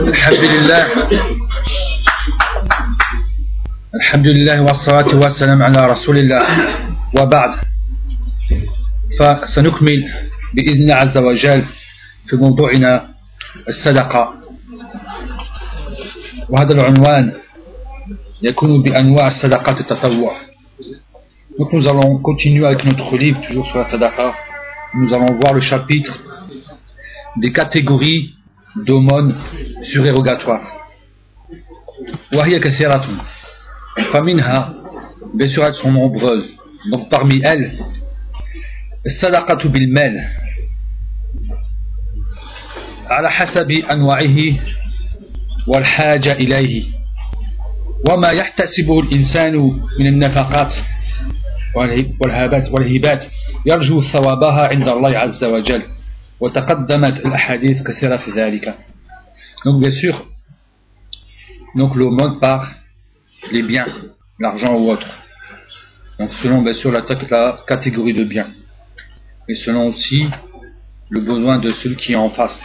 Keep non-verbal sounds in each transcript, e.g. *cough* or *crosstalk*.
الحمد لله. الحمد لله والصلاة والسلام على رسول الله. وبعد فسنكمل بإذن الله عز وجل في موضوعنا الصدقة. وهذا العنوان يكون بأنواع الصدقات التطوع. Donc nous allons continuer avec notre livre, toujours sur la sadaqa. Nous allons voir le chapitre des catégories d'aumônes surérogatoires. وهي كثيرة. فمنها bien sûr elles sont nombreuses. Donc parmi elles الصدقة بالمال. على حسب أنواعه والحاجة إليه. وما يحتسبه الإنسان من النفقات والهبات والهبات يرجو ثوابها عند الله عز وجل. Donc bien sûr, donc l'aumône par les biens, l'argent ou autre. Donc selon bien sûr la, catégorie de biens. Et selon aussi le besoin de celui qui en face.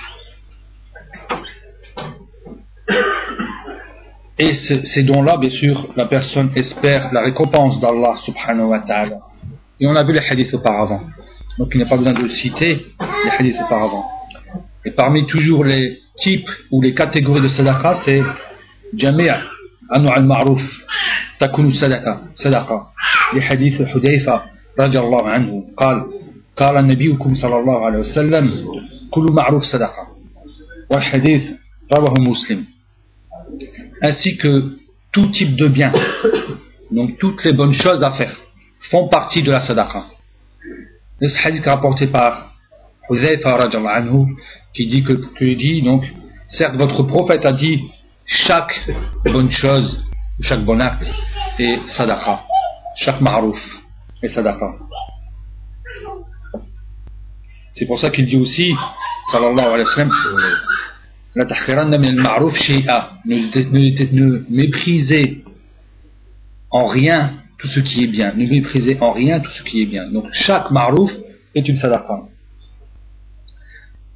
Et ces dons-là, bien sûr, la personne espère la récompense d'Allah subhanahu wa ta'ala. Et on a vu les hadiths auparavant. Donc il n'y a pas besoin de le citer, les hadiths auparavant. Et parmi toujours les types ou les catégories de sadaqa, c'est Jami'a, Anu al-Ma'ruf, Takunu sadaqa, sadaqa. Les hadiths Hudayfa, radiallahu anhu, قال قال النبي صلى الله عليه وسلم كل معروف صدقة والحديث رواه مسلم ainsi que tout type de bien, donc toutes les bonnes choses à faire, font partie de la sadaqa. Et ce hadith rapporté par Huzaifa anhu, qui dit que, qui dit donc, certes votre prophète a dit chaque bonne chose, chaque bon acte est sadaqa, chaque ma'rouf est sadaqa. C'est pour ça qu'il dit aussi, sallallahu alayhi wa sallam, la tahkiranna min al-ma'ruf shay'a. Ne méprisez en rien tout ce qui est bien. Ne méprisez en rien tout ce qui est bien. Donc chaque ma'ruf est une sadaqa.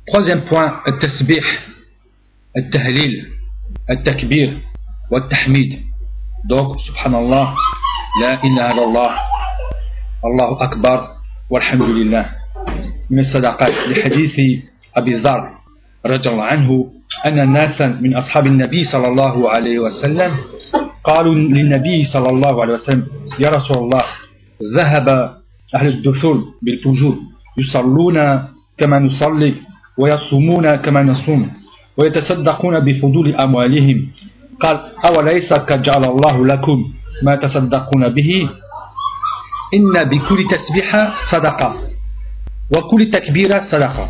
Troisième point, التسبيح التهليل التكبير والتحميد. Donc subhanallah la ilaha illallah Allahu akbar walhamdulillah من الصدقات لحديث أبي ذر رضي الله عنه أن ناسا من أصحاب النبي صلى الله عليه وسلم قالوا للنبي صلى الله عليه وسلم يا رسول الله ذهب أهل الدثور بالأجور يصلون كما نصلي ويصومون كما نصوم ويتصدقون بفضول أموالهم. قال أوليس قد جعل الله لكم ما تصدقون به؟ إن بكل تسبيحة صدقة وكل تكبيرة صدقة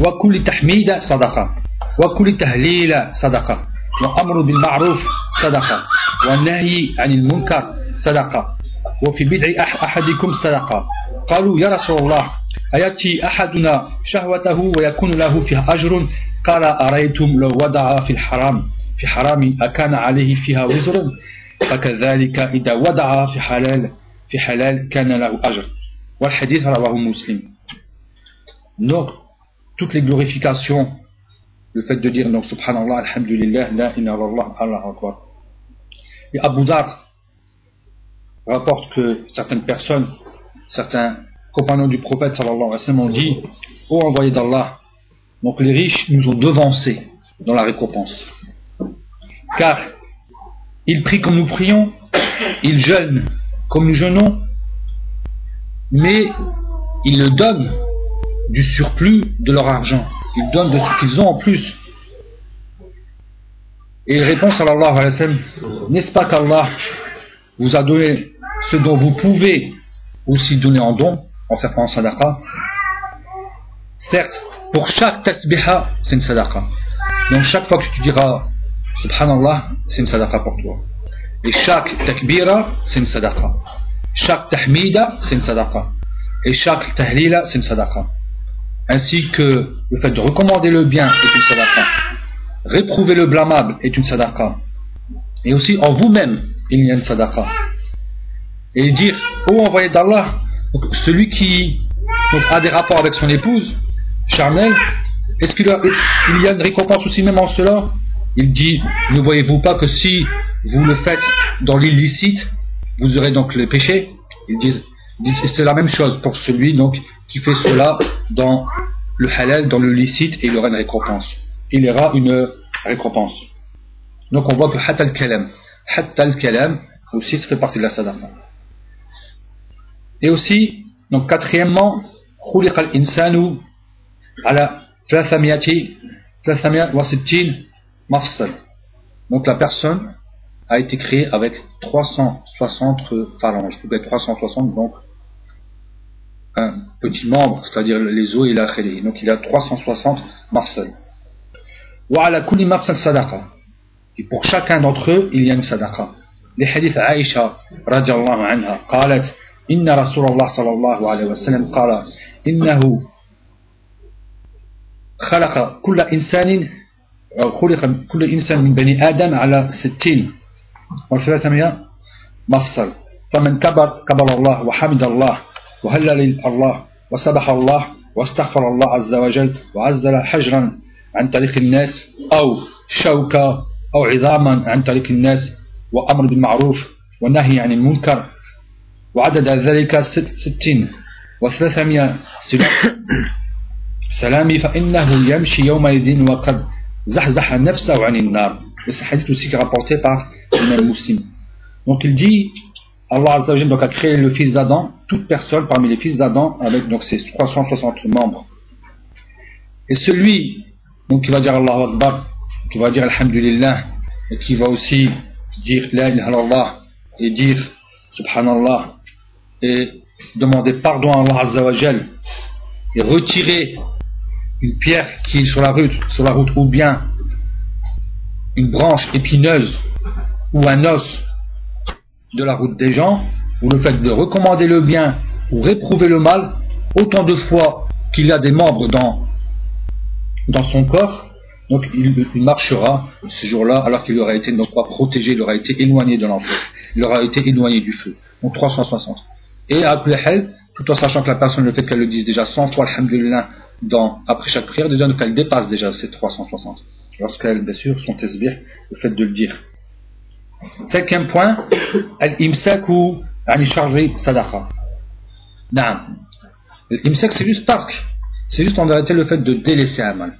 وكل تحميد صدقة وكل تهليل صدقة وأمر بالمعروف صدقة والنهي عن المنكر صدقة وفي بدع أحدكم صدقة. قالوا يا رسول الله أيأتي أحدنا شهوته ويكون له فيها أجر قال أريتم لو وضع في الحرام في حرام أكان عليه فيها وزر فكذلك إذا وضع في حلال في حلال كان له أجر والحديث رواه مسلم Donc, toutes les glorifications le fait de dire donc subhanallah, alhamdulillah, la ilaha Allah akbar. Et Abu Dhar rapporte que certaines personnes, certains compagnons du prophète sallallahu alayhi wa sallam ont dit Ô envoyé d'Allah, donc les riches nous ont devancés dans la récompense. Car ils prient comme nous prions, ils jeûnent comme nous jeûnons, mais ils le donnent du surplus de leur argent. Ils donnent de ce qu'ils ont en plus. Et répond, sallallahu alayhi wa sallam, n'est-ce pas qu'Allah vous a donné ce dont vous pouvez aussi donner en don, en faire en sadaqa Certes, pour chaque tasbiha, c'est une sadaqa. Donc chaque fois que tu diras Subhanallah, c'est une sadaqa pour toi. Et chaque takbira, c'est une sadaqa. Chaque tahmida, c'est une sadaqa. Et chaque tahlila, c'est une sadaqa ainsi que le fait de recommander le bien est une sadaqa, réprouver le blâmable est une sadaqa, et aussi en vous-même il y a une sadaqa. Et dire, ô envoyé d'Allah, celui qui a des rapports avec son épouse, charnel, est-ce qu'il y a une récompense aussi même en cela? Il dit Ne voyez-vous pas que si vous le faites dans l'illicite, vous aurez donc le péché? Ils disent, c'est la même chose pour celui donc qui fait cela dans le halal, dans le licite, et il aura une récompense. Il aura une récompense. Donc on voit que hatta al-kalam, hatta al-kalam aussi ça fait partie de la sadaqa. Et aussi, donc quatrièmement, خلق الإنسان على 300 360 مفصل. Donc la personne a été créée avec 360 phalanges, 360 donc un petit membre, c'est-à-dire les os et la khali. Donc il a 360 marcel. وعلى كل مفصل صدقة. Et pour chacun d'entre eux, il y a une sadaqa. لحديث عائشة رضي الله عنها قالت إن رسول الله صلى الله عليه وسلم قال إنه خلق كل إنسان أو خلق كل إنسان من بني آدم على ستين وثلاثمائة مفصل. فمن كبر كبر الله وحمد الله وهلل الله وسبح الله واستغفر الله عز وجل وعزل حجرا عن طريق الناس أو شوكة أو عظاما عن طريق الناس وأمر بالمعروف والنهي عن المنكر وعدد ذلك ستين وثلاثمائة *coughs* سلامي فإنه يمشي يومئذ وقد زحزح نفسه عن النار C'est un hadith aussi qui est rapporté par le même musulman. Donc il dit, Allah Azza wa donc a créé le fils d'Adam, toute personne parmi les fils d'Adam avec donc ses 360 membres. Et celui donc qui va dire Allah Akbar, qui va dire Alhamdulillah, et qui va aussi dire La ilaha illallah et dire Subhanallah et demander pardon à Allah Azza wa et retirer une pierre qui est sur la route, sur la route ou bien une branche épineuse ou un os de la route des gens, ou le fait de recommander le bien ou réprouver le mal, autant de fois qu'il a des membres dans, dans son corps, donc il, marchera ce jour-là alors qu'il aura été donc pas protégé, il aura été éloigné de l'enfer, il aura été éloigné du feu. Donc 360. Et à tout en sachant que la personne, le fait qu'elle le dise déjà 100 fois, alhamdulillah, dans, après chaque prière, déjà, qu'elle dépasse déjà ces 360. Lorsqu'elle, bien sûr, son tesbir, le fait de le dire. Cinquième point, al-imsaku ani sadaqa. L'imsak, c'est juste tark. C'est juste en vérité le fait de délaisser un mal.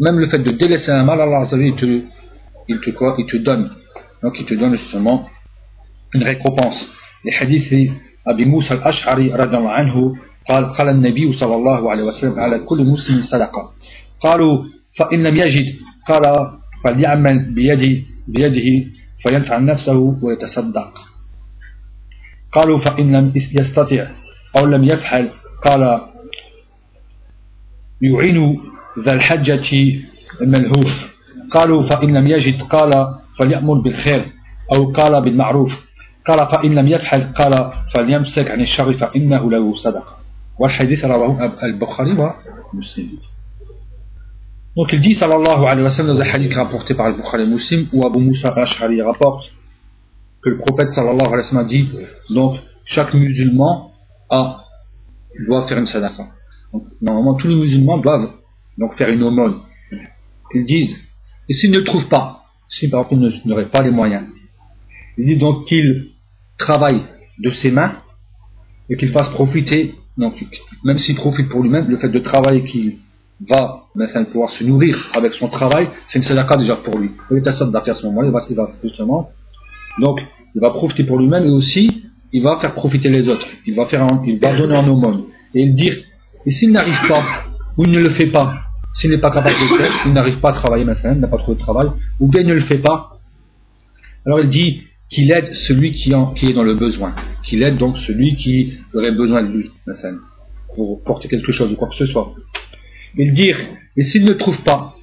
Même le fait de délaisser un mal, Allah il te, il te quoi? Il te donne. Donc il te donne justement une récompense. Les hadiths أبي موسى الأشعري رضي الله عنه قال قال النبي صلى الله عليه وسلم على كل مسلم صدقة. قالوا فإن لم يجد قال فليعمل بيده بيده فينفع نفسه ويتصدق. قالوا فإن لم يستطع أو لم يفعل قال يعين ذا الحجة الملهوف. قالوا فإن لم يجد قال فليأمر بالخير أو قال بالمعروف. قال فإن لم يفعل قال فليمسك عن الشر فإنه له صدقة والحديث رواه البخاري ومسلم Donc il dit sallallahu alayhi wa sallam dans un hadith rapporté par le Bukhari Muslim où Abu Musa al-Ash'ari rapporte que le prophète sallallahu alayhi wa sallam dit donc chaque musulman a, doit faire une sadaqa. Donc, normalement tous les musulmans doivent donc faire une aumône. Ils disent et s'ils ne le trouvent pas, si par exemple ils n'auraient pas les moyens, il dit donc qu'il travaille de ses mains et qu'il fasse profiter, donc même s'il profite pour lui-même, le fait de travailler qu'il va maintenant pouvoir se nourrir avec son travail, c'est une sadaqa déjà pour lui. Il est à ce moment-là, il va, il va justement, donc il va profiter pour lui-même et aussi il va faire profiter les autres. Il va faire, il va donner en aumône et il dire, et s'il n'arrive pas ou il ne le fait pas, s'il n'est pas capable de le faire, il n'arrive pas à travailler maintenant, il n'a pas trop de travail, ou bien il ne le fait pas, alors il dit qu'il aide celui qui, est dans le besoin, qu'il aide donc celui qui aurait besoin de lui, pour porter quelque chose ou quoi que ce soit. Il dire, et s'il ne trouve pas,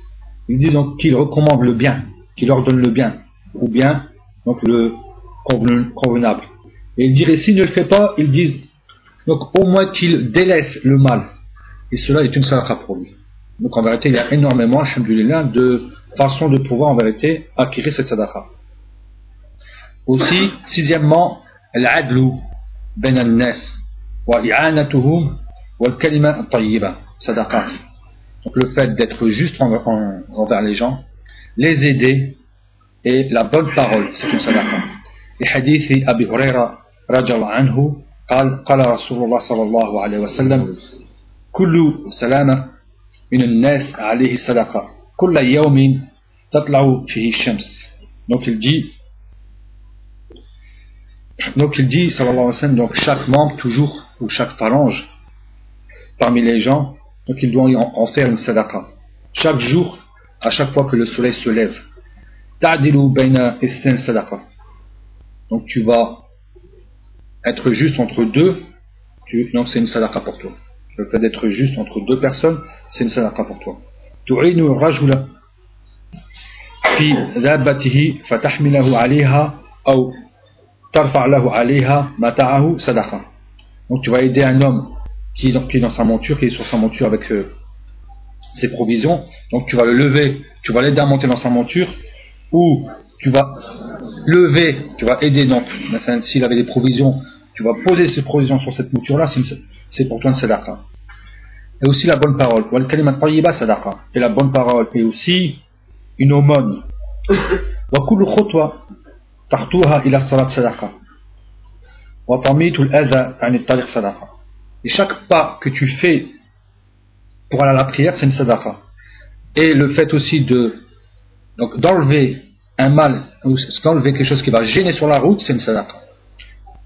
il dit donc qu'il recommande le bien, qu'il ordonne le bien, ou bien donc le convenable. Et il dit, et s'il ne le fait pas, ils disent, donc au moins qu'il délaisse le mal. Et cela est une sadaqa pour lui. Donc en vérité, il y a énormément, de façons de pouvoir en vérité acquérir cette sadaqa. Aussi, sixièmement, wa i'anatuhum wa al-kalima tayyiba sadaqat. Donc le fait d'être juste envers les gens, les aider et la bonne parole, c'est une sadaqa. Les hadiths Abi Huraira radiallahu anhu قال قال رسول الله صلى الله عليه وسلم كل سلامة من الناس عليه صدقة كل يوم تطلع فيه الشمس donc il dit donc il dit sallallahu alayhi wa sallam donc chaque membre toujours ou chaque phalange parmi les gens donc il doit en faire une sadaqa. Chaque jour à chaque fois que le soleil se lève. Ta'dilu bayna sadaqa. Donc tu vas être juste entre deux tu, donc c'est une sadaqa pour toi. Le fait d'être juste entre deux personnes c'est une sadaqa pour toi. Tu'inu rajula fi fatahmilahu 'alayha donc tu vas aider un homme qui, est dans sa monture qui est sur sa monture avec euh, ses provisions. Donc tu vas le lever, tu vas l'aider à monter dans sa monture, ou tu vas lever, tu vas aider donc, s'il avait des provisions, tu vas poser ses provisions sur cette monture-là, c'est pour toi une sadaqa. Et aussi la bonne parole. Et la bonne parole est aussi une aumône. Et chaque pas que tu fais pour aller à la prière, c'est une sadaqa. Et le fait aussi de donc d'enlever un mal, ou d'enlever quelque chose qui va gêner sur la route, c'est une sadaqa.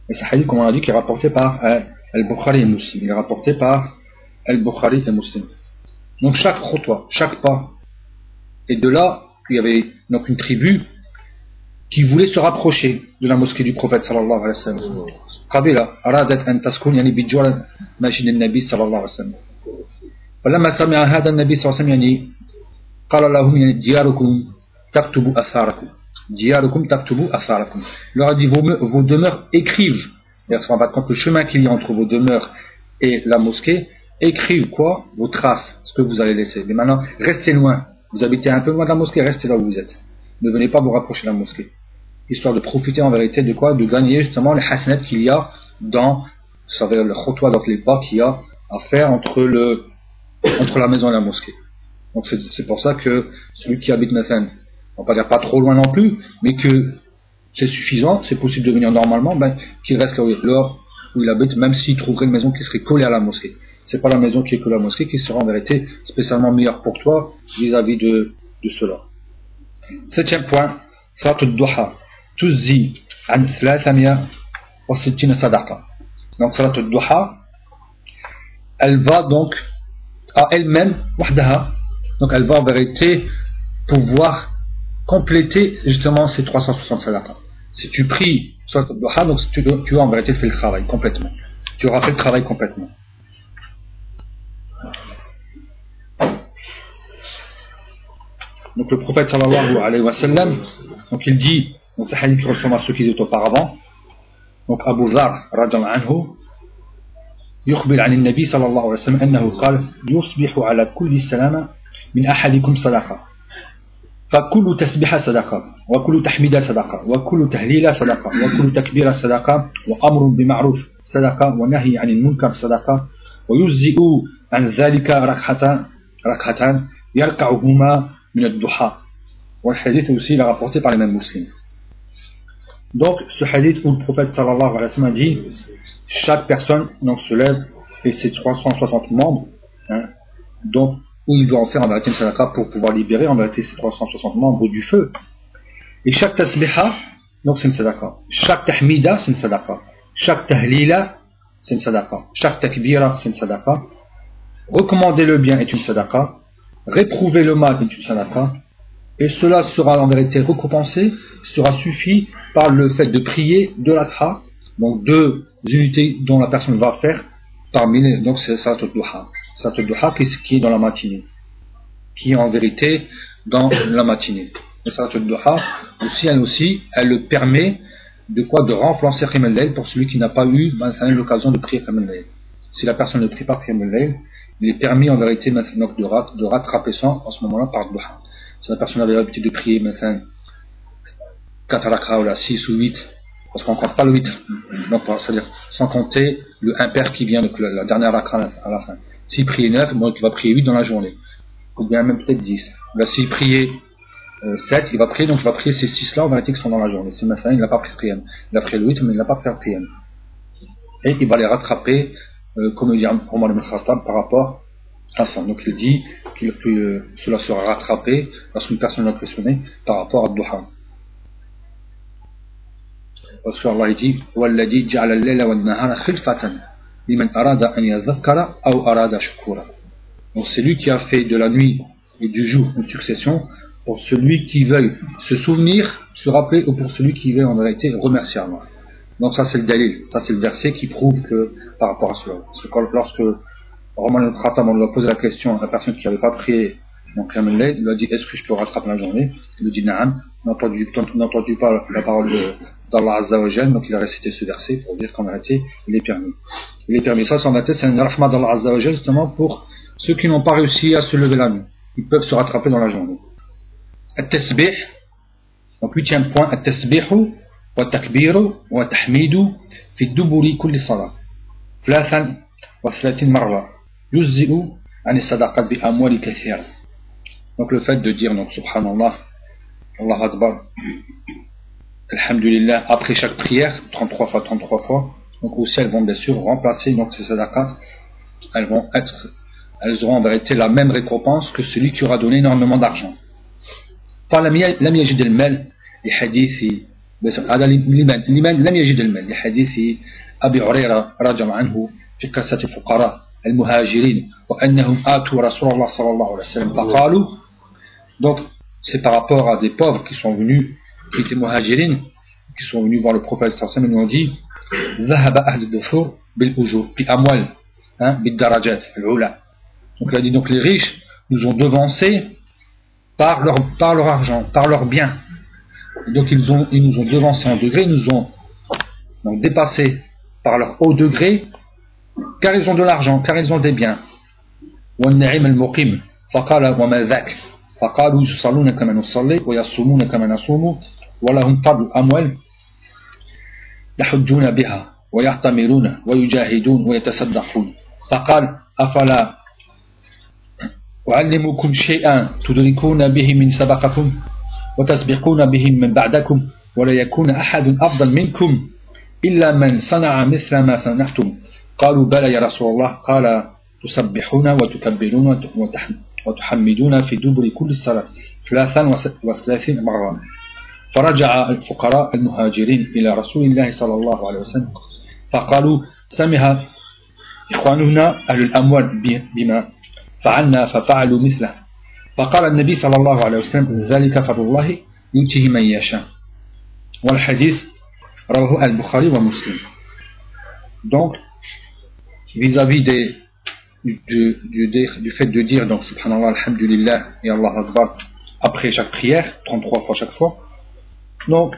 Et ce hadith, comme on a dit, qui est rapporté par euh, Al-Bukhari et Muslim. Il est rapporté par Al-Bukhari et Muslim. Donc chaque khutwa, chaque pas. Et de là, il y avait donc une tribu qui voulait se rapprocher de la mosquée du prophète sallallahu alayhi wa sallam. Qabila, aradat an taskun, yani bijwar majid al-nabi sallallahu alayhi wa sallam. فلما سمع هذا النبي صلى الله عليه وسلم يعني قال لهم يعني دياركم تكتب أثاركم دياركم تكتب أثاركم Il leur a dit vos, vos demeures écrivent c'est en fait, le chemin qu'il y a entre vos demeures et la mosquée écrivent quoi Vos traces, ce que vous allez laisser. Mais maintenant, restez loin. Vous habitez un peu loin de la mosquée, restez là où vous êtes. Ne venez pas vous rapprocher de la mosquée. Histoire de profiter en vérité de quoi? De gagner justement les hasanats qu'il y a dans, savez, le khotoua, donc les pas qu'il y a à faire entre le, entre la maison et la mosquée. Donc c'est pour ça que celui qui habite Nathan, on va pas dire pas trop loin non plus, mais que c'est suffisant, c'est possible de venir normalement, ben, qu'il reste là où il habite, même s'il trouverait une maison qui serait collée à la mosquée. C'est pas la maison qui est collée à la mosquée qui sera en vérité spécialement meilleure pour toi vis-à-vis de, de cela. Septième point, Salat al-Duha. Wa sadaqa. Donc Salat al-Duha, elle va donc à elle-même, donc elle va en vérité pouvoir compléter justement ces 360 salats. Si tu pries soit donc tu, tu as en vérité fait le travail complètement. Tu auras fait le travail complètement. Donc le prophète sallallahu alayhi wa sallam, donc il dit, donc c'est hadith qui ressemble à ceux qui étaient auparavant, donc Abu Dhar, anhu, يخبر عن النبي صلى الله عليه وسلم أنه قال يصبح على كل سلامة من أحدكم صدقة فكل تسبيح صدقة وكل تحميد صدقة وكل تهليل صدقة وكل تكبير صدقة وأمر بمعروف صدقة ونهي عن المنكر صدقة ويجزئ عن ذلك ركعتان ركعتان يركعهما من الضحى والحديث aussi rapporté par les mêmes donc ce hadith où le prophète sallallahu alayhi wa sallam dit chaque personne donc, se lève et ses 360 membres, hein, donc, où il doit en faire en vérité une sadaqa pour pouvoir libérer en vérité ses 360 membres du feu. Et chaque tasbiha, donc c'est une sadaqa. Chaque tahmida, c'est une sadaqa. Chaque tahlila, c'est une sadaqa. Chaque takbira, c'est une sadaqa. Recommander le bien est une sadaqa. Réprouver le mal est une sadaqa. Et cela sera en vérité récompensé, sera suffi par le fait de prier de l'atra, donc deux unités dont la personne va faire parmi les, donc c'est Salat al-Duha qui est dans la matinée, qui est en vérité dans la matinée. Et Salat al-Duha aussi, elle aussi, elle le permet de quoi? De remplacer Qiyam pour celui qui n'a pas eu l'occasion de prier Qiyam Si la personne ne prie pas Qiyam il est permis en vérité de, de rattraper ça en ce moment-là par Duha. Si la personne avait l'habitude de prier maintenant 4 rakra ou 6 ou 8 parce qu'on ne compte pas le 8. Donc, c'est-à-dire sans compter le impair qui vient, donc la dernière rakra à la fin. S'il priait 9, bon, il va prier 8 dans la journée. Ou bien même peut-être 10. Là, s'il priait 7, il va prier, donc il va prier ces 6 là en vérité qui sont dans la journée. C'est Mathalan, il n'a pas pris Qiyam. Il a pris le 8, mais il n'a pas pris Qiyam. Et il va les rattraper, euh, comme il dit Omar Khattab, par rapport à ça. Donc il dit que euh, cela sera rattrapé lorsqu'une personne l'a pressionné par rapport à Duha. Parce qu'Allah dit وَالَّذِي جَعَلَ اللَّيْلَ وَالنَّهَارَ خِلْفَةً لِمَنْ أَرَادَ أَنْ يَذَّكَّرَ أَوْ أَرَادَ شُكُورًا Donc c'est lui qui a fait de la nuit et du jour une succession pour celui qui veuille se souvenir, se rappeler, ou pour celui qui veut en vérité remercier Allah. Donc ça c'est le dalil, ça c'est le verset qui prouve que par rapport à cela. Parce que lorsque Roman Khatam, lui a posé la question à la personne qui n'avait pas prié mon Qiyam il lui a dit Est-ce que je peux rattraper la journée? Il lui dit Naam, n'entendu entendu pas la parole d'Allah Azza wa donc il a récité ce verset pour dire qu'en réalité, il est permis. Il est permis. Ça, c'est un rahma d'Allah Azza justement pour ceux qui n'ont pas réussi à se lever la nuit. Ils peuvent se rattraper dans la journée. At-tasbih, donc huitième point, At-tasbihu, wa takbiru, wa tahmidu, fi duburi kulli salat. Flathan, wa. يجزئ عن الصدقات بأموال كثيرة donc le fait de dire donc subhanallah Allah Akbar Alhamdulillah après chaque prière 33 fois 33 fois donc aussi elles vont bien sûr remplacer donc ces sadaqat elles vont être elles auront en vérité la même récompense que celui qui aura donné énormément d'argent قال لم يجد المال لحديث هذا لمن لم يجد المال لحديث أبي هريرة رضي الله عنه في قصة الفقراء المهاجرين وأنهم آتوا رسول الله صلى الله عليه وسلم فقالوا donc c'est par rapport à des pauvres qui sont venus qui étaient muhajirin qui sont venus voir le prophète sallallahu alayhi wa sallam et nous ont dit ذهب أهل الدثور بالأجور بأموال hein, بالدرجات العلا donc il a dit donc les riches nous ont devancés par leur, par leur argent, par leur bien. donc ils, ont, ils nous ont devancé en degré, ils nous ont donc dépassé par leur haut degré, car ils ont de l'argent, car ils ont des biens. والنعيم المقيم فقال وما ذاك فقالوا يصلون كما نصلي ويصومون كما نصوم ولهم فضل أموال يحجون بها ويعتمرون ويجاهدون ويتصدقون فقال أفلا أعلمكم شيئا تدركون به من سبقكم وتسبقون به من بعدكم ولا يكون أحد أفضل منكم إلا من صنع مثل ما صنعتم قالوا بلى يا رسول الله قال تسبحون وتكبرون وتحمدون في دبر كل الصلاة ثلاثا وثلاثين مرة. فرجع الفقراء المهاجرين إلى رسول الله صلى الله عليه وسلم فقالوا سمع إخواننا أهل الأموال بما فعلنا ففعلوا مثله. فقال النبي صلى الله عليه وسلم ذلك فضل الله يؤتيه من يشاء. والحديث رواه البخاري ومسلم. Donc vis-à-vis du, du, du, fait de dire donc subhanallah alhamdulillah et Allah akbar après chaque prière 33 fois chaque fois donc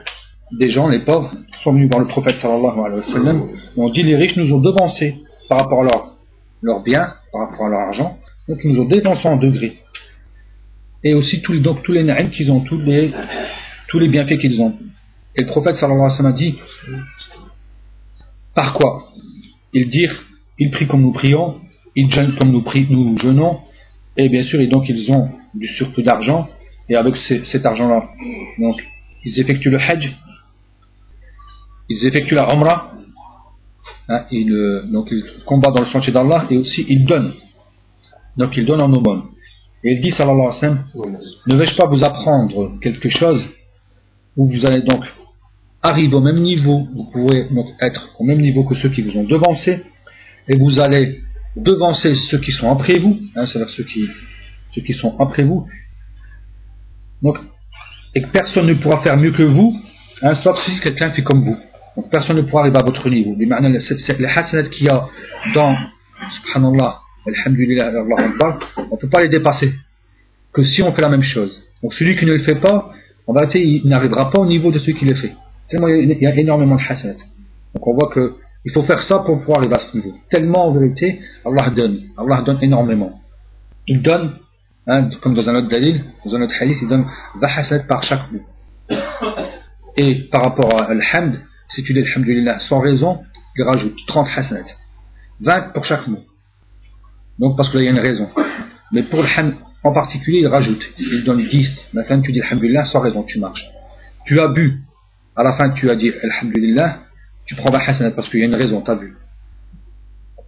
des gens les pauvres sont venus voir le prophète sallallahu alayhi wa sallam et ont dit les riches nous ont devancés par rapport à leur, leur bien par rapport à leur argent donc ils nous ont dévancés en degrés. Et aussi tous les, donc, tous les naïms qu'ils ont, tous les, tous les bienfaits qu'ils ont. Et le prophète sallallahu alayhi wa sallam a dit Par quoi? Ils dirent Ils prient comme nous prions, ils jeûnent comme nous, nous jeûnons, et bien sûr, et donc ils ont du surplus d'argent, et avec cet argent-là, donc ils effectuent le hajj, ils effectuent la umrah, hein, ils, donc ils combattent dans le sentier d'Allah, et aussi ils donnent. Donc il donne en aumône. Et il dit, sallallahu alayhi wa sallam, ne vais-je pas vous apprendre quelque chose où vous allez donc arriver au même niveau, vous pouvez donc être au même niveau que ceux qui vous ont devancé, et vous allez devancer ceux qui sont après vous, hein, c'est-à-dire ceux qui, ceux qui sont après vous. Donc, et que personne ne pourra faire mieux que vous, hein, sauf si quelqu'un fait comme vous. Donc personne ne pourra arriver à votre niveau. Les hasanat qu'il y a dans, subhanallah, Alhamdulillah, Allah on ne peut pas les dépasser. Que si on fait la même chose. Donc celui qui ne le fait pas, en vérité, il n'arrivera pas au niveau de celui qui le fait. Tellement il y a énormément de hasanat. Donc on voit que il faut faire ça pour pouvoir arriver à ce niveau. Tellement en vérité, Allah donne. Allah donne énormément. Il donne, hein, comme dans un autre dalil, dans un autre hadith, il donne 20 hasanat par chaque mot. Et par rapport à Alhamd, si tu dis Alhamdulillah sans raison, il rajoute 30 hasanat. 20 pour chaque mot. Donc parce qu'il y a une raison. Mais pour le en particulier, il rajoute, il donne 10. Maintenant, tu dis Alhamdulillah sans raison, tu marches. Tu as bu, à la fin tu as dit Alhamdulillah, tu prends la hasanat parce qu'il y a une raison, tu as bu.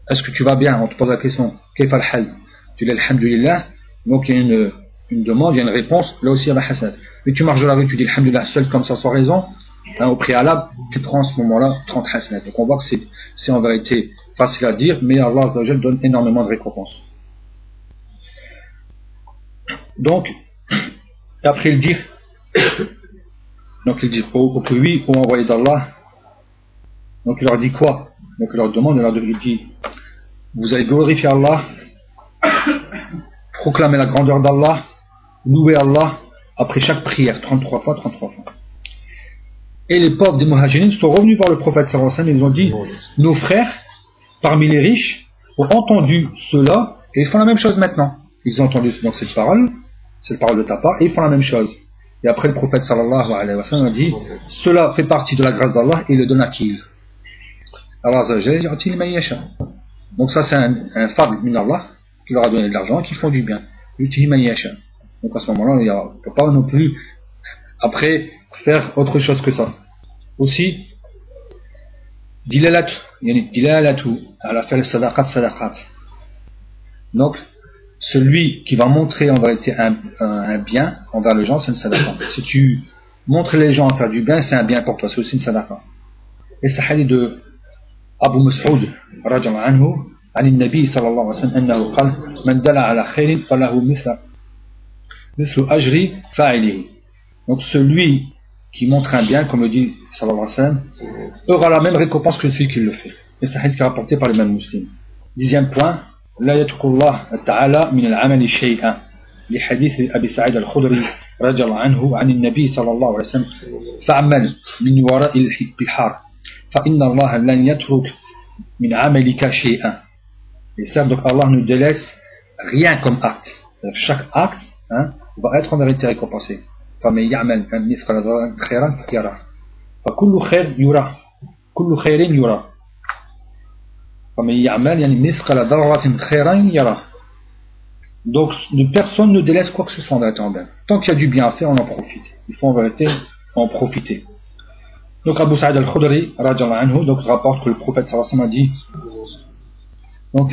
Est-ce que tu vas bien? On te pose la question, Kayf al Tu dis Alhamdulillah, donc il y a une, une demande, il y a une réponse, là aussi il y a la hasanat. Mais tu marches dans la rue, tu dis Alhamdulillah seul comme ça sans raison, hein, au préalable, tu prends à ce moment-là 30 hasanat. Donc on voit que c'est en vérité facile à dire, mais Allah donne énormément de récompenses. Donc, après il dit, *coughs* donc il dit au, que lui, au envoyé d'Allah, donc il leur dit quoi? Donc il leur demande, il leur dit, vous allez glorifier Allah, proclamer la grandeur d'Allah, louer Allah après chaque prière, 33 fois, 33 fois. Et les pauvres des Muhajirin sont revenus voir le prophète sallallahu alayhi wa ils ont dit, nos frères, parmi les riches, ont entendu cela et ils font la même chose maintenant. Ils ont entendu donc cette parole, cette parole de ta part, et ils font la même chose. Et après, le prophète sallallahu alayhi wa sallam a dit Cela fait partie de la grâce d'Allah et le donne à qui Donc, ça, c'est un, un fable Allah qui leur a donné de l'argent qui font du bien. Donc, à ce moment-là, on ne peut pas non plus, après, faire autre chose que ça. Aussi, dilalatu, dilalatu, à la fin, sadaqat sadaqat. Donc, celui qui va montrer en vérité un, un, bien envers les gens, c'est une sadaqa. Si tu montres les gens à faire du bien, c'est un bien pour toi, c'est aussi une sadaqa. Et c'est hadith de أبو مسعود رجع عنه عن النبي صلى الله عليه وسلم أنه قال من دل على خير فله مثل مثل أجر فاعله. Donc celui qui montre un bien comme le dit صلى الله عليه وسلم aura la même récompense que celui qui le fait. Et ça hadith qui est rapporté par les mêmes musulmans dixième point لا يترك الله تعالى من العمل شيئا لحديث أبي سعيد الخضري رجع عنه عن النبي صلى الله عليه وسلم فعمل من وراء البحار فإن الله لن يترك من عملك شيئا Et ça, donc Allah nous délaisse rien comme acte. Chaque acte hein, va être en vérité récompensé. فمن يعمل مثقال ذرة خيرا يرى فكل خير يرى كل خير يرى donc personne ne délaisse quoi que ce soit en vérité en bien. Tant qu'il y a du bien à faire, on en profite. Il faut en vérité en profiter. Donc Abu Sa'id al-Khudri anhu, donc rapporte que le prophète sallallahu a dit donc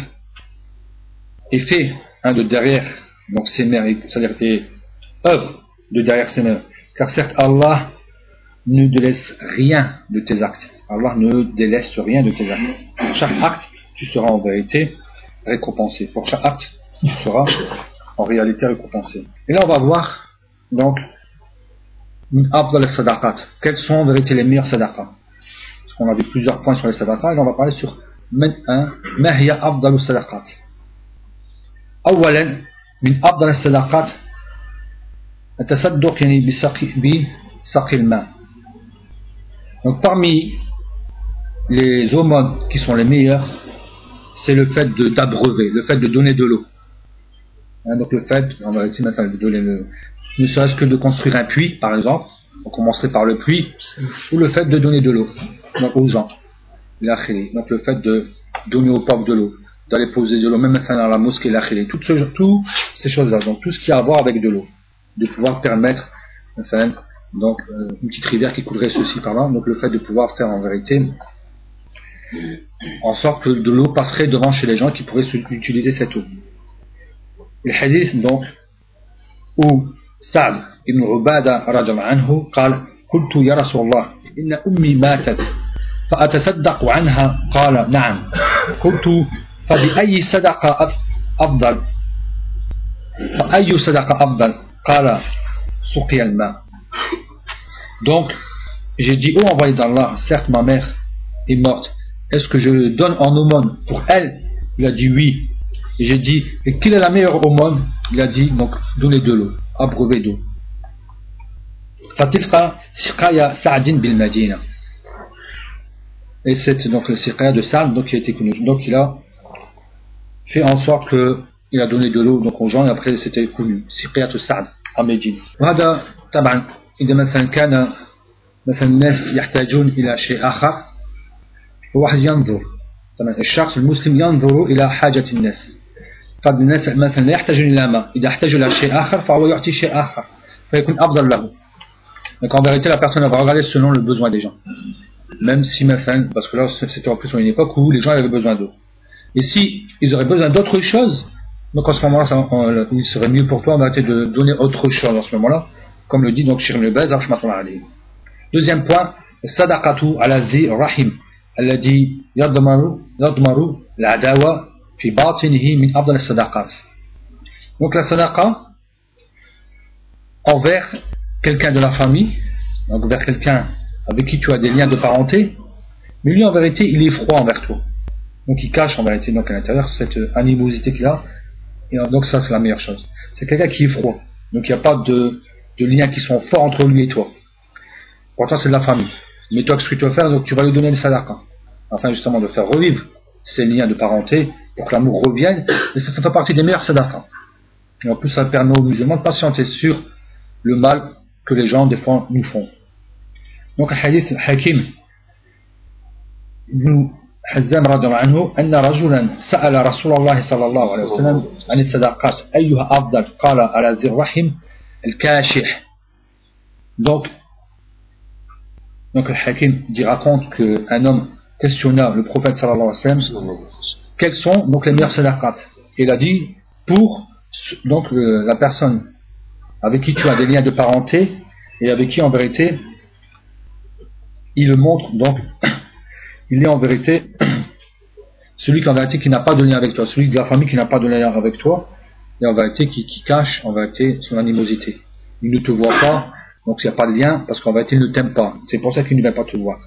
et fait un de derrière donc ses mères, c'est-à-dire et œuvre de derrière ses mères. Car certes Allah ne délaisse rien de tes actes. Allah ne délaisse rien de tes actes. chaque acte, tu seras en vérité récompensé. Pour chaque acte, tu seras en réalité récompensé. Et là, on va voir, donc, quels sont en vérité les meilleurs sadaqas Parce qu'on avait plusieurs points sur les sadaqas, et là, on va parler sur ما هي أفضل الصدقات أولا من أفضل الصدقات التصدق يعني بسقي الماء donc parmi les aumônes qui sont les meilleurs c'est le fait d'abreuver, le fait de donner de l'eau. Hein, donc le fait, on va essayer maintenant de donner le, ne serait-ce que de construire un puits, par exemple, on commencerait par le puits, ou le fait de donner de l'eau aux gens. Donc le fait de donner au peuple de l'eau, d'aller poser de l'eau, même dans la mosquée, l'akhili, toutes ce, tout ces choses-là, donc tout ce qui a à voir avec de l'eau, de pouvoir permettre, enfin, donc euh, une petite rivière qui coulerait ceci par là, donc le fait de pouvoir faire en vérité en sorte que de l'eau passerait devant chez les gens qui pourraient utiliser cette eau. الحديث دونك و سعد بن عبادة رضي الله عنه قال قلت يا رسول الله إن أمي ماتت فأتصدق عنها. قال نعم. قلت فبأي صدقة أفضل؟ فأي صدقة أفضل؟ قال سقي الماء. دونك J'ai dit, oh envoyé d'Allah, certes ma mère est morte, est-ce que je le donne en aumône pour elle? Il a dit oui. Et j'ai dit, et quelle est la meilleure aumône Il a dit, donc, donner de l'eau, abreuver d'eau. Fatilka siqaya Sa'din bil Madina. Et c'est donc le siqaya de Sa'd, donc qui a été connu. Donc il a fait en sorte que il a donné de l'eau donc aux gens et après c'était connu. Siqaya de Sa'd à Médine. وهذا طبعا إذا مثلا كان مثلا الناس يحتاجون إلى شيء آخر واحد ينظر طبعا الشخص المسلم ينظر إلى حاجة الناس فالناس مثلا لا يحتاج إلى ماء إذا احتاج إلى شيء آخر فهو يعطي شيء آخر فيكون أفضل له donc en vérité la personne va regarder selon le besoin des gens même si مثلا parce que là c'était en plus une époque où les gens avaient besoin d'eau et si ils auraient besoin d'autre chose donc en ce moment-là il serait mieux pour toi en vérité de donner autre chose en ce moment-là comme le dit donc Shir Nebaz deuxième point sadaqatu ala zi rahim الذي يضمر يضمر العداوة في باطنه من أفضل الصدقات donc la sadaqa envers quelqu'un de la famille donc vers quelqu'un avec qui tu as des liens de parenté mais lui en vérité il est froid envers toi. Donc il cache en vérité donc à l'intérieur cette animosité qu'il a. Et donc ça c'est la meilleure chose. C'est quelqu'un qui est froid. Donc il n'y a pas de, liens qui sont forts entre lui et toi. Pourtant c'est de la famille. Mais toi, ce que tu vas faire, donc tu vas lui donner le sadaqa. Afin justement de faire revivre ces liens de parenté pour que l'amour revienne. Et ça, ça fait partie des meilleurs sadaqa. Et en plus, ça permet aux musulmans de patienter sur le mal que les gens, des fois, nous font. Donc, hadith Hakim ibn حزام رضي الله عنه أن رجلا سأل رسول الله صلى الله عليه وسلم عن الصدقات أيها أفضل قال على ذي الرحم الكاشح donc Donc le Hakim dit, raconte qu'un homme questionna le prophète sallallahu alayhi wa sallam quels sont donc les meilleurs sadaqat. Il a dit pour donc la personne avec qui tu as des liens de parenté et avec qui en vérité il le montre donc *coughs* il est en vérité *coughs* celui qui en vérité qui n'a pas de lien avec toi, celui de la famille qui n'a pas de lien avec toi et en vérité qui, cache en vérité son animosité. Il ne te voit pas donc il n'y a pas de lien parce qu'en vérité il ne t'aime pas. C'est pour ça qu'il ne va pas te voir.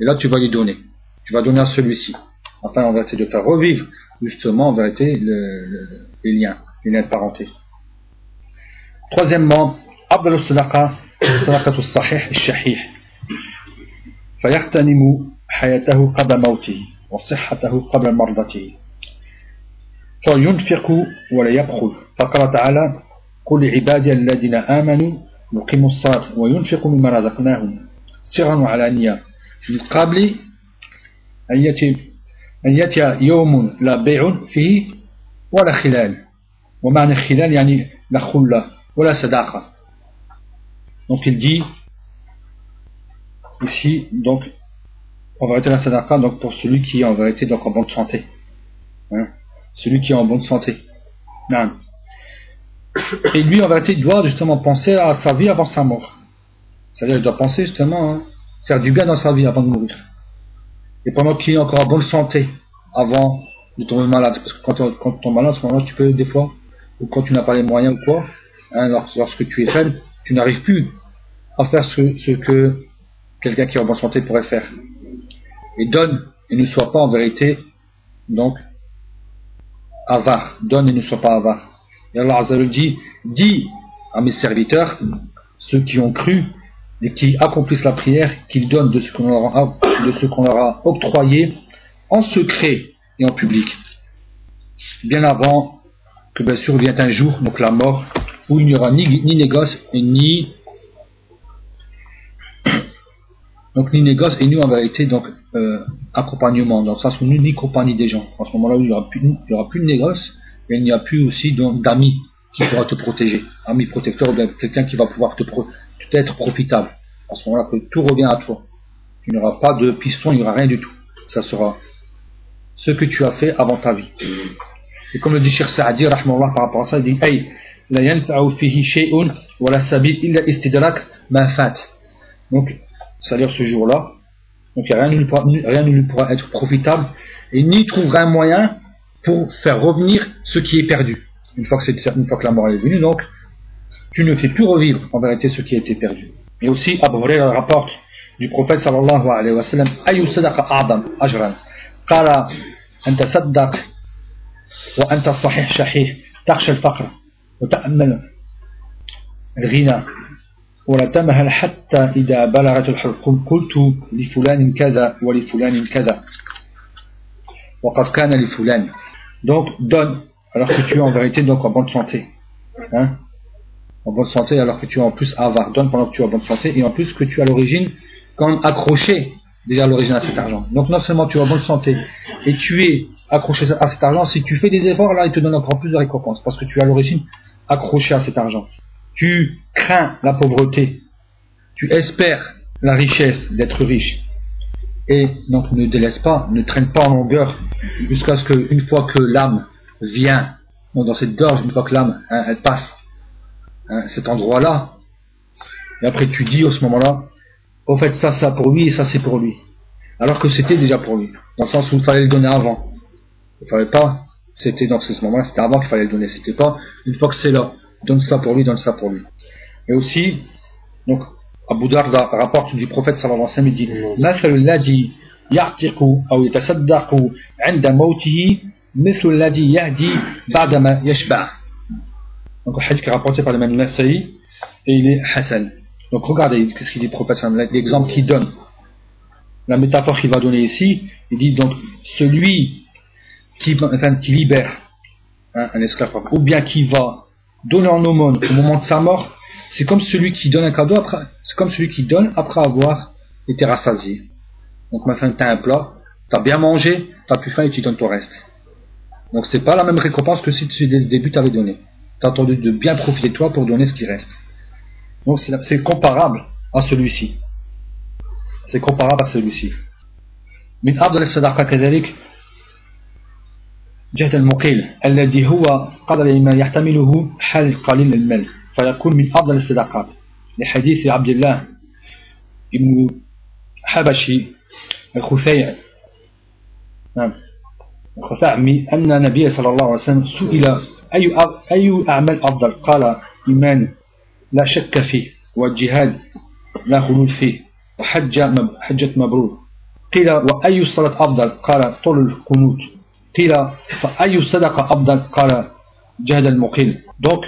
Et là tu vas lui donner. Tu vas donner à celui-ci. Enfin en vérité de faire revivre justement en vérité les liens, les liens de parenté. Troisièmement, أفضل الصدقة صدقة الصحيح الشحيح فيغتنم حياته قبل موته وصحته قبل مرضته فينفق ولا يبخل فقال تعالى قل لعبادي الذين آمنوا يقيم الصلاة وينفق مما رزقناهم سرا وعلانية من قبل أن يأتي أن يأتي يوم لا بيع فيه ولا خلال ومعنى خلال يعني لا خلة ولا صداقة donc il dit ici donc en vérité la sadaqa donc pour celui qui est en vérité donc en bonne santé hein? celui qui est en bonne santé non. Et lui, en vérité, il doit justement penser à sa vie avant sa mort. C'est-à-dire, il doit penser justement à faire du bien dans sa vie avant de mourir. Et pendant qu'il est encore en bonne santé, avant de tomber malade. Parce que quand, quand tu tombes malade, à ce moment-là, tu peux, des fois, ou quand tu n'as pas les moyens ou quoi, hein, lorsque, tu es faible, tu n'arrives plus à faire ce, que quelqu'un qui est en bonne santé pourrait faire. Et donne, et ne sois pas en vérité, donc, avare. Donne et ne sois pas avare. Et Allah Azzawajal dit Dis à mes serviteurs, ceux qui ont cru et qui accomplissent la prière, qu'ils donnent de ce qu'on leur, a, octroyé en secret et en public. Bien avant que bien sûr vienne un jour, donc la mort, où il n'y aura ni, ni négoce et ni *coughs* donc ni négoce et ni en vérité donc euh, accompagnement. Le sens où ni compagnie des gens. En ce moment-là il n'y aura plus aura plus de négoce il n'y a plus aussi d'amis qui pourra te protéger, amis protecteurs, ou bien quelqu'un qui va pouvoir te être profitable. À ce moment-là, que tout revient à toi. Il n'y aura pas de piston, il n'y aura rien du tout. Ça sera ce que tu as fait avant ta vie. Et comme le dit Cheikh Saadi, par rapport à ça, il dit Hey, la fihi shay'un wa la sabil illa istidrak ma fat. Donc, c'est-à-dire ce jour-là, donc rien ne, lui pourra, rien ne pourra être profitable et ni trouvera un moyen pour faire revenir ce qui est perdu. Une fois que la mort est venue, donc, tu ne fais plus revivre en vérité ce qui a été perdu. Et aussi, Abu Huraira rapporte du prophète sallallahu alayhi wa sallam أي صدقة أعظم أجرا قال أن تصدق وأنت الصحيح شحيح تخشى الفقر وتأمل الغنى ولا تمهل حتى إذا بلغت الحلقوم قلت لفلان كذا ولفلان كذا وقد كان لفلان Donc, donne alors que tu es en vérité donc en bonne santé. Hein? En bonne santé alors que tu es en plus avare. Donne pendant que tu es en bonne santé et en plus que tu à l'origine quand même accroché déjà à l'origine à cet argent. Donc non seulement tu es en bonne santé et tu es accroché à cet argent. Si tu fais des efforts, là, il te donne encore plus de récompense parce que tu es à l'origine accroché à cet argent. Tu crains la pauvreté. Tu espères la richesse, d'être riche. Et donc ne délaisse pas, ne traîne pas en longueur jusqu'à ce qu'une fois que l'âme vient dans cette gorge, une fois que l'âme hein, elle passe hein, cet endroit-là, et après tu dis au ce moment-là, au fait ça ça pour lui et ça c'est pour lui. Alors que c'était déjà pour lui, dans le sens où il fallait le donner avant. Il fallait pas, c'était dans ce moment-là, c'était avant qu'il fallait le donner, c'était pas une fois que c'est là, donne ça pour lui, donne ça pour lui. Et aussi, donc Abu Darda rapporte du prophète sallallahu alayhi wa sallam, il dit مثل الذي يعتق أو يتصدق عند موته مثل الذي يهدي بعدما يشبع donc le hadith qui est rapporté par le même Nasai et il est Hassan donc regardez ce qu'il dit prophète l'exemple qu'il donne la métaphore qu'il va donner ici il dit donc celui qui, libère un esclave ou bien qui va donner en aumône au moment de sa mort c'est comme celui qui donne un cadeau après, c'est comme celui qui donne après avoir été rassasié. Donc maintenant tu as un plat, tu as bien mangé, tu as plus faim et tu donnes ton reste. Donc c'est pas la même récompense que si tu, dès le début tu avais donné Tu as attendu de bien profiter de toi pour donner ce qui reste. Donc c'est comparable à celui-ci. C'est comparable à celui-ci. من أفضل الصدقة كذلك جهد المقيل الذي هو قدر ما يحتمله حال قليل المال فيكون من أفضل الصدقات لحديث عبد الله بن حبشي الخثيع نعم الخثعمي أن النبي صلى الله عليه وسلم سئل أي أي أعمال أفضل قال إيمان لا شك فيه والجهاد لا خلود فيه وحج حجة مبرور قيل وأي الصلاة أفضل قال طول القنوت قيل فأي الصدقة أفضل قال جهد المقيل donc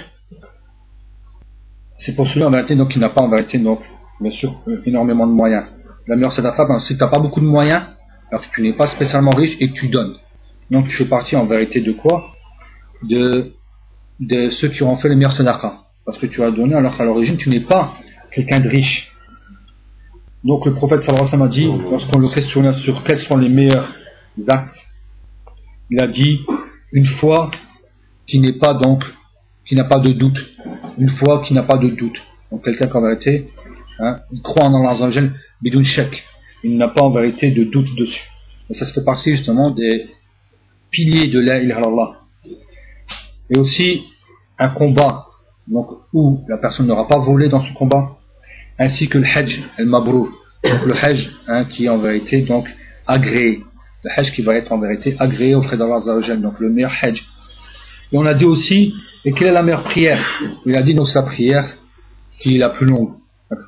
c'est pour celui en vérité donc, qui n'a pas en vérité donc, bien sûr énormément de moyens. La meilleure sadaqa, ben, si tu n'as pas beaucoup de moyens, alors que tu n'es pas spécialement riche et que tu donnes. Donc tu fais partie en vérité de quoi De, de ceux qui ont fait les meilleurs sadaqa. Parce que tu as donné alors qu'à l'origine tu n'es pas quelqu'un de riche. Donc le prophète sallallahu alayhi wa sallam a dit, lorsqu'on le questionna sur quels sont les meilleurs actes, il a dit une foi qui n'est pas donc, qui n'a pas de doute une foi qui n'a pas de doute. Donc quelqu'un qui en vérité hein, il croit en Allah bidun shak. Il n'a pas en vérité de doute dessus. Et ça se fait partie justement des piliers de la ilaha. Et aussi un combat donc, où la personne n'aura pas volé dans ce combat, ainsi que le hajj, el mabrou, donc le hajj hein, qui est en vérité donc agréé, le hajj qui va être en vérité agréé auprès d'Allah donc le meilleur hajj. Et on a dit aussi et quelle est la meilleure prière? Il a dit donc sa prière qui est la plus longue.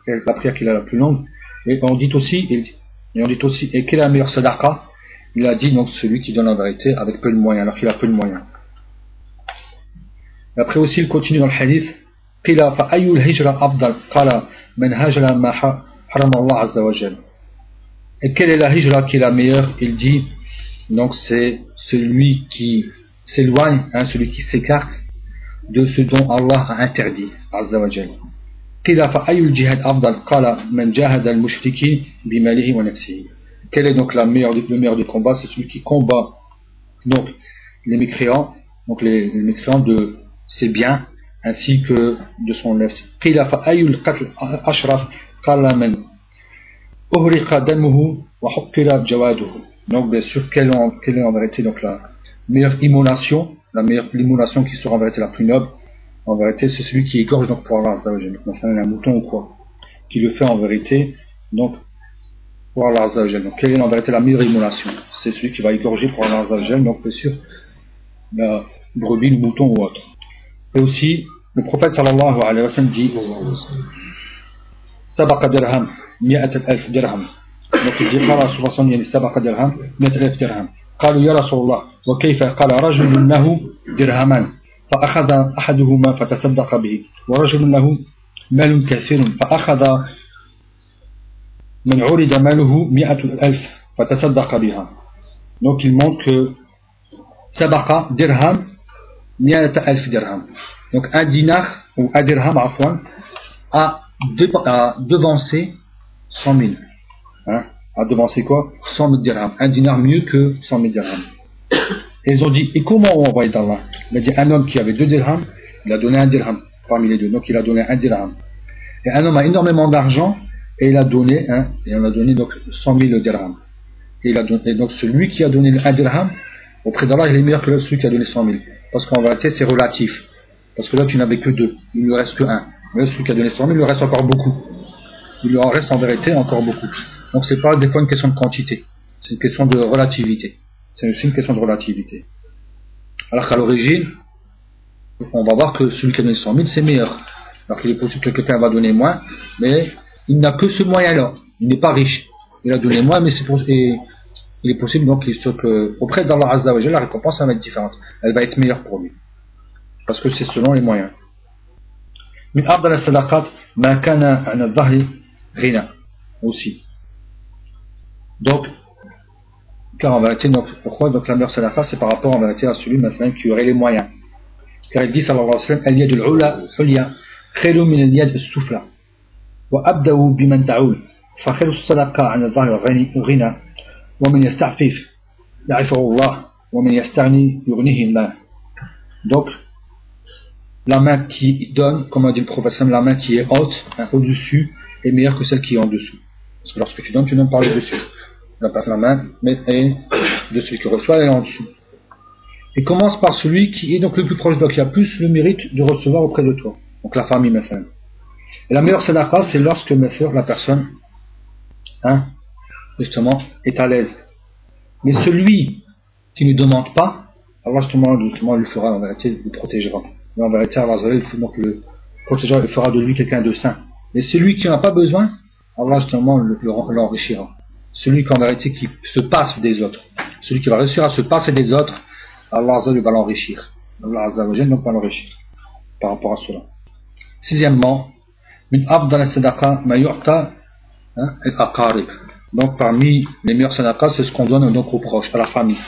La prière qui est la plus longue. Et on dit aussi, et on dit aussi, et quelle est la meilleure sadaqa? Il a dit donc celui qui donne la vérité avec peu de moyens, alors qu'il a peu de moyens. Après aussi, il continue dans le hadith. Et quelle est la hijra qui est la meilleure? Il dit, donc c'est celui qui s'éloigne, hein, celui qui s'écarte de ce dont Allah a interdit, Azza wa Jal. Quel est donc la meilleure, le meilleur du combat C'est celui qui combat donc, les mécréants, donc les, les mécréants de ses biens ainsi que de son nefs. Donc bien sûr, quelle, quelle est en vérité donc la meilleure immolation la meilleure l'immolation qui sera en vérité la plus noble, en vérité, c'est celui qui égorge donc pour Allah. Donc, un mouton ou quoi, qui le fait en vérité, donc, pour Allah. Donc, quelle est en vérité la meilleure immolation C'est celui qui va égorger pour Allah donc, bien sûr, la brebis, le mouton ou autre. Et aussi, le prophète sallallahu alayhi wa sallam dit, Sabaqa dirham, mi'at al-alf dirham. Donc, il dit, alayhi wa sallam, Sabaqa dirham, mi'at al-alf dirham. قالوا يا رسول الله وكيف قال رجل له درهمان فأخذ أحدهما فتصدق به ورجل له مال كثير فأخذ من عرض ماله مئة ألف فتصدق بها donc il montre que mi'ata alf dirham donc un dinar ou un dirham a, devancé 100 000 hein, a devancé quoi? 100 000 dirhams. Un dinar mieux que 100 000 dirhams. Et ils ont dit, et comment on envoyé d'Allah? Il a dit, un homme qui avait deux dirhams, il a donné un dirham parmi les deux. Donc il a donné un dirham. Et un homme a énormément d'argent, et il a donné, hein, et on a donné donc 100 000 dirhams. Et, il a donné, donc celui qui a donné un dirham, auprès d'Allah, il est meilleur que celui qui a donné 100 000. Parce qu'en réalité, c'est relatif. Parce que là, tu n'avais que deux. Il ne lui reste que un. Mais celui qui a donné 100 000, il lui reste encore beaucoup. Il lui en reste en vérité encore beaucoup. Donc c'est pas des fois une question de quantité. C'est une question de relativité. C'est aussi une question de relativité. Alors qu'à l'origine, on va voir que celui qui a donné 100 000, c'est meilleur. Alors qu'il est possible que quelqu'un va donner moins, mais il n'a que ce moyen-là. Il n'est pas riche. Il a donné moins, mais c'est pour, il est possible donc que, auprès d'Allah Azza wa la récompense va être différente. Elle va être meilleure pour lui. Parce que c'est selon les moyens. من أفضل الصدقات ما كان عن الظهر غنى aussi. Donc, car en vérité, donc, pourquoi donc la meilleure sadaqa, c'est par rapport en vérité à celui maintenant qui aurait les moyens. Car il dit sallallahu alayhi wa sallam, al-yad al-ula hulya khairu min al-yad al-sufla. Wa abda'u biman ta'ul. Fa khairu sadaqa an al-dhahir ghina. Ya'ifahu Allah. Wa man yasta'ni yughnihi Allah. Donc, la main qui donne, comme a dit le professeur, la main qui est haute, hein, au-dessus, est meilleure que celle qui est en dessous. Parce que lorsque tu donnes, tu donnes par le dessus la main et de celui qui reçoit et en dessous. Et commence par celui qui est donc le plus proche de toi, qui a plus le mérite de recevoir auprès de toi. Donc la famille Mefem. Et la meilleure sadaqa, c'est lorsque Mefem, la personne, hein, justement, est à l'aise. Mais celui qui ne demande pas, Allah justement, justement le fera, en vérité, le protégera. Mais en vérité, Allah donc le protégera, il fera de lui quelqu'un de saint. Mais celui qui n'en a pas besoin, Allah justement l'enrichira celui qui en vérité qui se passe des autres, celui qui va réussir à se passer des autres, Allah va l'enrichir. Allah donc va l'enrichir par rapport à cela. Sixièmement, min abdal sadaqa ma yu'ta hein, al-aqarib. Donc parmi les meilleurs sadaqa, c'est ce qu'on donne donc aux proches, à la famille.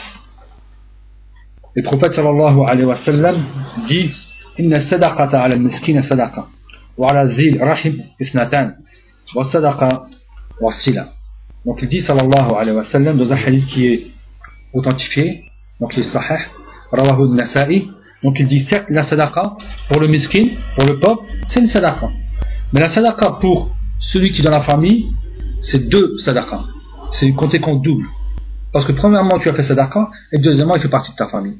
Le prophète sallallahu alayhi wa sallam dit Inna sadaqata ala al-miskina sadaqa wa ala zil rahim ithnatan wa sadaqa wa sila. Donc il dit sallallahu alayhi wa sallam dans un hadith qui est authentifié, donc il est sahih, rawahu nasai donc il dit certes la sadaqa pour le miskin, pour le pauvre, c'est une sadaqa. Mais la sadaqa pour celui qui est dans la famille, c'est deux sadaqa. C'est compté compte double. Parce que premièrement tu as fait sadaqa et deuxièmement il fait partie de ta famille.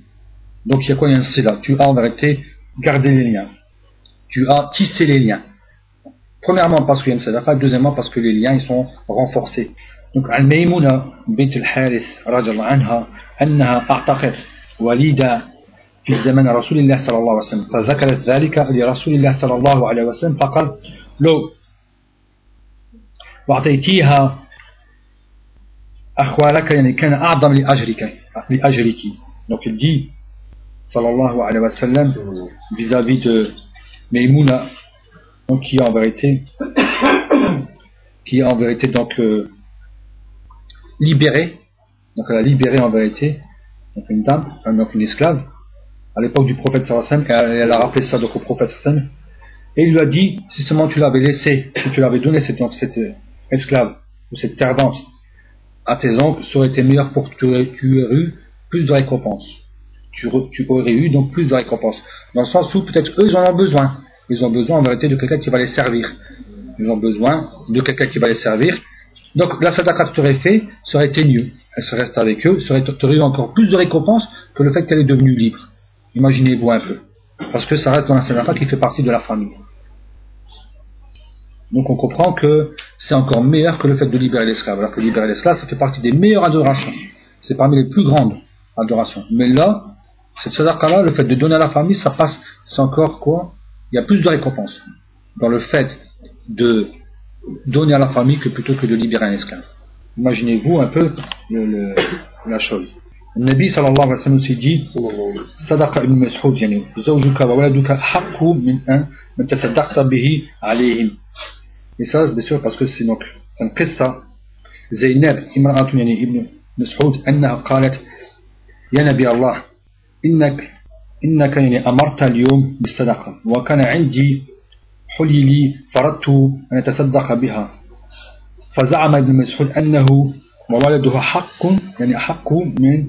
Donc il y a quoi Il y a un sida. Tu as en vérité gardé les liens. Tu as tissé les liens. Premièrement parce qu'il y a une sadaqa, deuxièmement parce que les liens ils sont renforcés. Donc, عن ميمونة بنت الحارث رضي الله عنها أنها أعتقت وليدة في زمن رسول الله صلى الله عليه وسلم فذكرت ذلك لرسول الله صلى الله عليه وسلم فقال لو وأعطيتيها أخوالك يعني كان أعظم لأجرك لأجرك donc il dit sallallahu alayhi wa sallam vis-à-vis de Maimouna donc qui en vérité qui en vérité donc euh, libérée, donc elle a libéré en vérité donc une dame, donc une esclave, à l'époque du prophète sallallahu et elle a rappelé ça donc au prophète sallallahu et il lui a dit, si seulement tu l'avais laissé, si tu l'avais donné cette, donc, cette esclave, ou cette servante, à tes oncles, ça aurait été meilleur pour que tu, aurais eu plus de récompenses. Tu, tu, aurais eu donc plus de récompenses. Dans le sens où peut-être eux, ils en ont besoin. Ils ont besoin en vérité de quelqu'un qui va les servir. Ils ont besoin de quelqu'un qui va les servir. Donc la sadaqa que tu aurais fait, ça aurait été mieux. Elle serait restée avec eux, ça aurait eu encore plus de récompenses que le fait qu'elle est devenue libre. Imaginez-vous un peu. Parce que ça reste dans la sadaqa qui fait partie de la famille. Donc on comprend que c'est encore meilleur que le fait de libérer l'esclave, alors que libérer l'esclave, ça fait partie des meilleures adorations. C'est parmi les plus grandes adorations. Mais là, cette sadaqa-là, le fait de donner à la famille, ça passe, c'est encore quoi? Il y a plus de récompense dans le fait de donner à la famille que plutôt que de libérer un esclave. Imaginez-vous un peu la chose. Le sallallahu alayhi wa sallam dit ibn et ça bien sûr parce que c'est donc une قصة زينب امرأة يعني ابن مسعود أنها قالت يا نبي الله إنك إنك يعني أمرت اليوم بالصدقة وكان عندي حلي لي فردت أن يتصدق بها فزعم ابن مسعود أنه وولده حق يعني حق من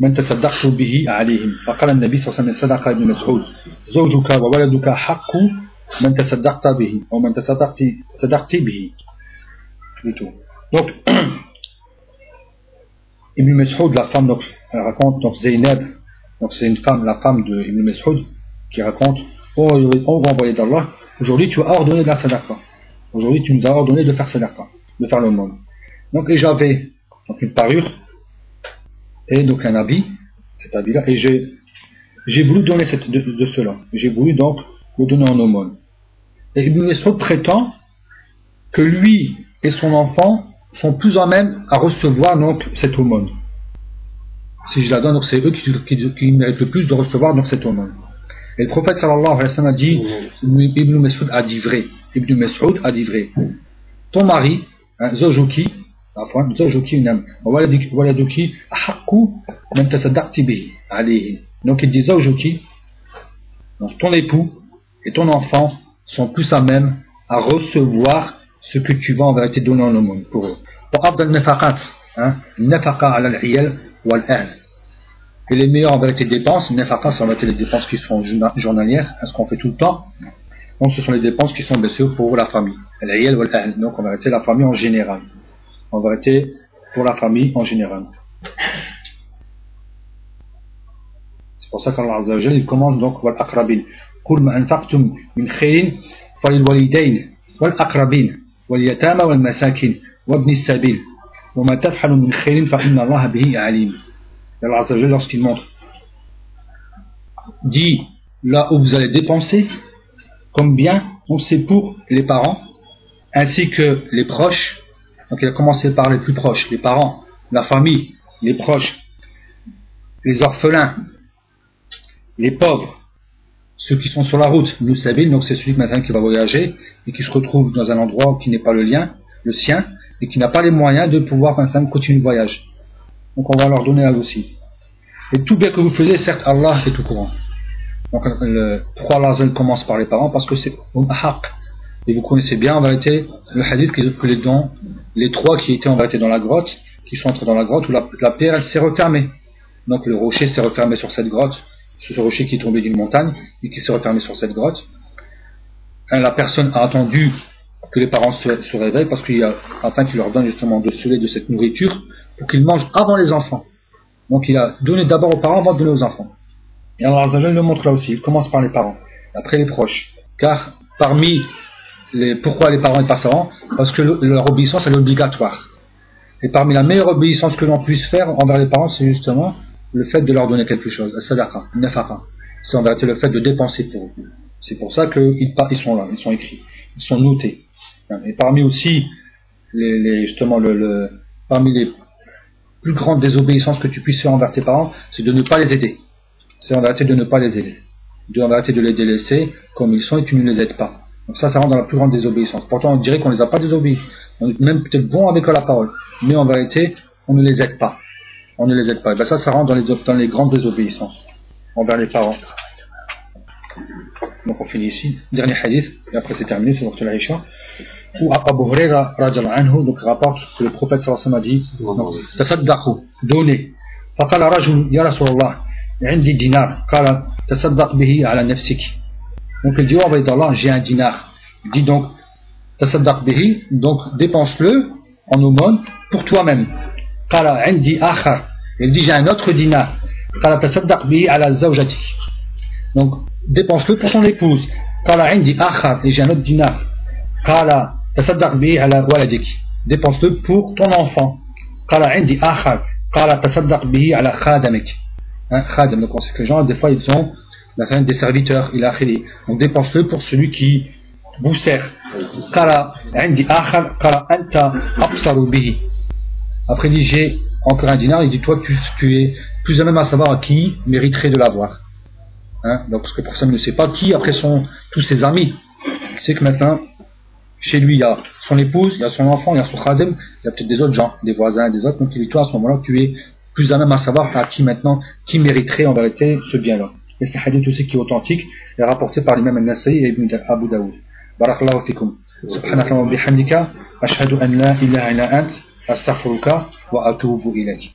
من تصدقت به عليهم فقال النبي صلى الله عليه وسلم صدق ابن مسعود زوجك وولدك حق من تصدقت به أو من تصدقت, تصدقت به donc *clears throat* Ibn Mas'ud la femme donc elle raconte donc Zainab donc c'est une femme la femme de Ibn Mas'ud qui raconte oh, on va envoyer d'Allah aujourd'hui tu as ordonné de la sadaqa aujourd'hui tu nous as ordonné de faire sadaqa de faire le monde donc et j'avais donc une parure et donc un habit, cet habit-là, et j'ai, j'ai voulu donner cette, de, cela. J'ai voulu donc le donner en aumône. Et Ibn Mesroud prétend que lui et son enfant sont plus en même à recevoir donc cette aumône. Si je la donne, donc c'est eux qui, qui, méritent le plus de recevoir donc cette aumône. Et le prophète sallallahu alayhi wa sallam a dit, Ibn Mesroud a dit vrai. Ibn Mesroud a dit vrai. Ton mari, hein, Zojuki, عفوا زوجك نعم وولدك ولدك أحق من تصدقت به عليه donc il dit زوجك donc ton époux et ton enfant sont plus à même à recevoir ce que tu vas en vérité donner en aumône pour eux. Et hein, les meilleurs en vérité dépenses, nefaqat, sont en vérité les dépenses qui sont journalières, hein, ce qu'on fait tout le temps. Donc ce sont les dépenses qui sont baissées pour la famille. Donc en vérité la famille en général. En vérité pour la famille en général. C'est pour ça qu'Allah il commence donc par قل ما أنفقتم من خير فللوالدين والأقربين واليتامى والمساكين وابن السبيل وما تفعل من خير فإن الله به عليم. Allah Azza wa lorsqu'il montre dit là où vous allez dépenser comme bien, on sait pour les parents ainsi que les proches donc il a commencé par les plus proches, les parents, la famille, les proches, les orphelins, les pauvres, ceux qui sont sur la route. Nous savons, donc c'est celui maintenant qui va voyager et qui se retrouve dans un endroit qui n'est pas le lien, le sien, et qui n'a pas les moyens de pouvoir maintenant continuer le voyage. Donc on va leur donner à aussi. Et tout bien que vous faisiez, certes Allah est au courant. Donc le, pourquoi Allah commence par les parents? Parce que c'est haq. Et vous connaissez bien en vérité le hadith que les dons, les trois qui étaient en vérité dans la grotte, qui sont entrés dans la grotte où la, la pierre elle s'est refermée. Donc le rocher s'est refermé sur cette grotte, ce rocher qui est tombé d'une montagne et qui s'est refermé sur cette grotte. La personne a attendu que les parents se, réveillent parce qu'il a, afin qu'il leur donne justement de se de cette nourriture pour qu'ils mangent avant les enfants. Donc il a donné d'abord aux parents avant de donner aux enfants. Et Allah le montre là aussi, il commence par les parents, après les proches. Car parmi pourquoi les parents pas savants Parce que leur obéissance est obligatoire. Et parmi la meilleure obéissance que l'on puisse faire envers les parents, c'est justement le fait de leur donner quelque chose, sadaqa, nafaka. C'est en vérité le fait de dépenser pour eux. C'est pour ça qu'ils ils sont là, ils sont écrits, ils sont notés. Et parmi aussi, les, justement, le, parmi les plus grandes désobéissances que tu puisses faire envers tes parents, c'est de ne pas les aider. C'est en vérité de ne pas les aider. De en vérité de les délaisser comme ils sont et tu ne les aides pas. Donc ça, ça rentre dans la plus grande désobéissance. Pourtant, on dirait qu'on ne les a pas désobéis. On est même peut-être bon avec la parole. Mais en vérité, on ne les aide pas On ne les aide pas. Et bien ça, ça rentre dans les, dans les grandes désobéissances envers les parents. Donc on finit ici. Dernier hadith, et après c'est terminé, c'est Waqtul Aisha. Où Abu Huraira anhu, donc rapporte que le prophète sallallahu alayhi wa sallam a dit Tasaddaqu, donnez. فقال رجل يا رسول الله عندي دينار قال تصدق به على نفسك donc il dit, oh Allah, j'ai un dinar. Il dit donc, tasaddaq bihi, donc dépense-le en aumône pour toi-même. Qala indi akhar. Il dit, j'ai un autre dinar. Donc, dépense-le pour ton épouse. Indi akhar. Et j'ai un autre dinar. Ala waladik. Dépense-le pour ton enfant. Ala khadamik. Hein, que les gens, des fois, ils ont la fin des serviteurs, il a. Donc dépense-le pour celui qui vous sert. Après il dit j'ai encore un dinar, il dit toi tu, es plus à même à savoir à qui mériterait de l'avoir. Hein? Donc parce que pour ça il ne sait pas qui après sont tous ses amis. Il sait que maintenant chez lui il y a son épouse, il y a son enfant, il y a son khadim, il y a peut-être des autres gens, des voisins, des autres. Donc il dit toi à ce moment-là tu es plus à même à savoir à qui maintenant qui mériterait en vérité ce bien-là. Et c'est un hadith aussi qui est authentique et rapporté par l'imam al-Nasai et Ibn Abu Daoud. Barakallahu fikum. سبحانك اللهم وبحمدك أشهد أن لا إله إلا أنت astaghfiruka wa atubu ilaik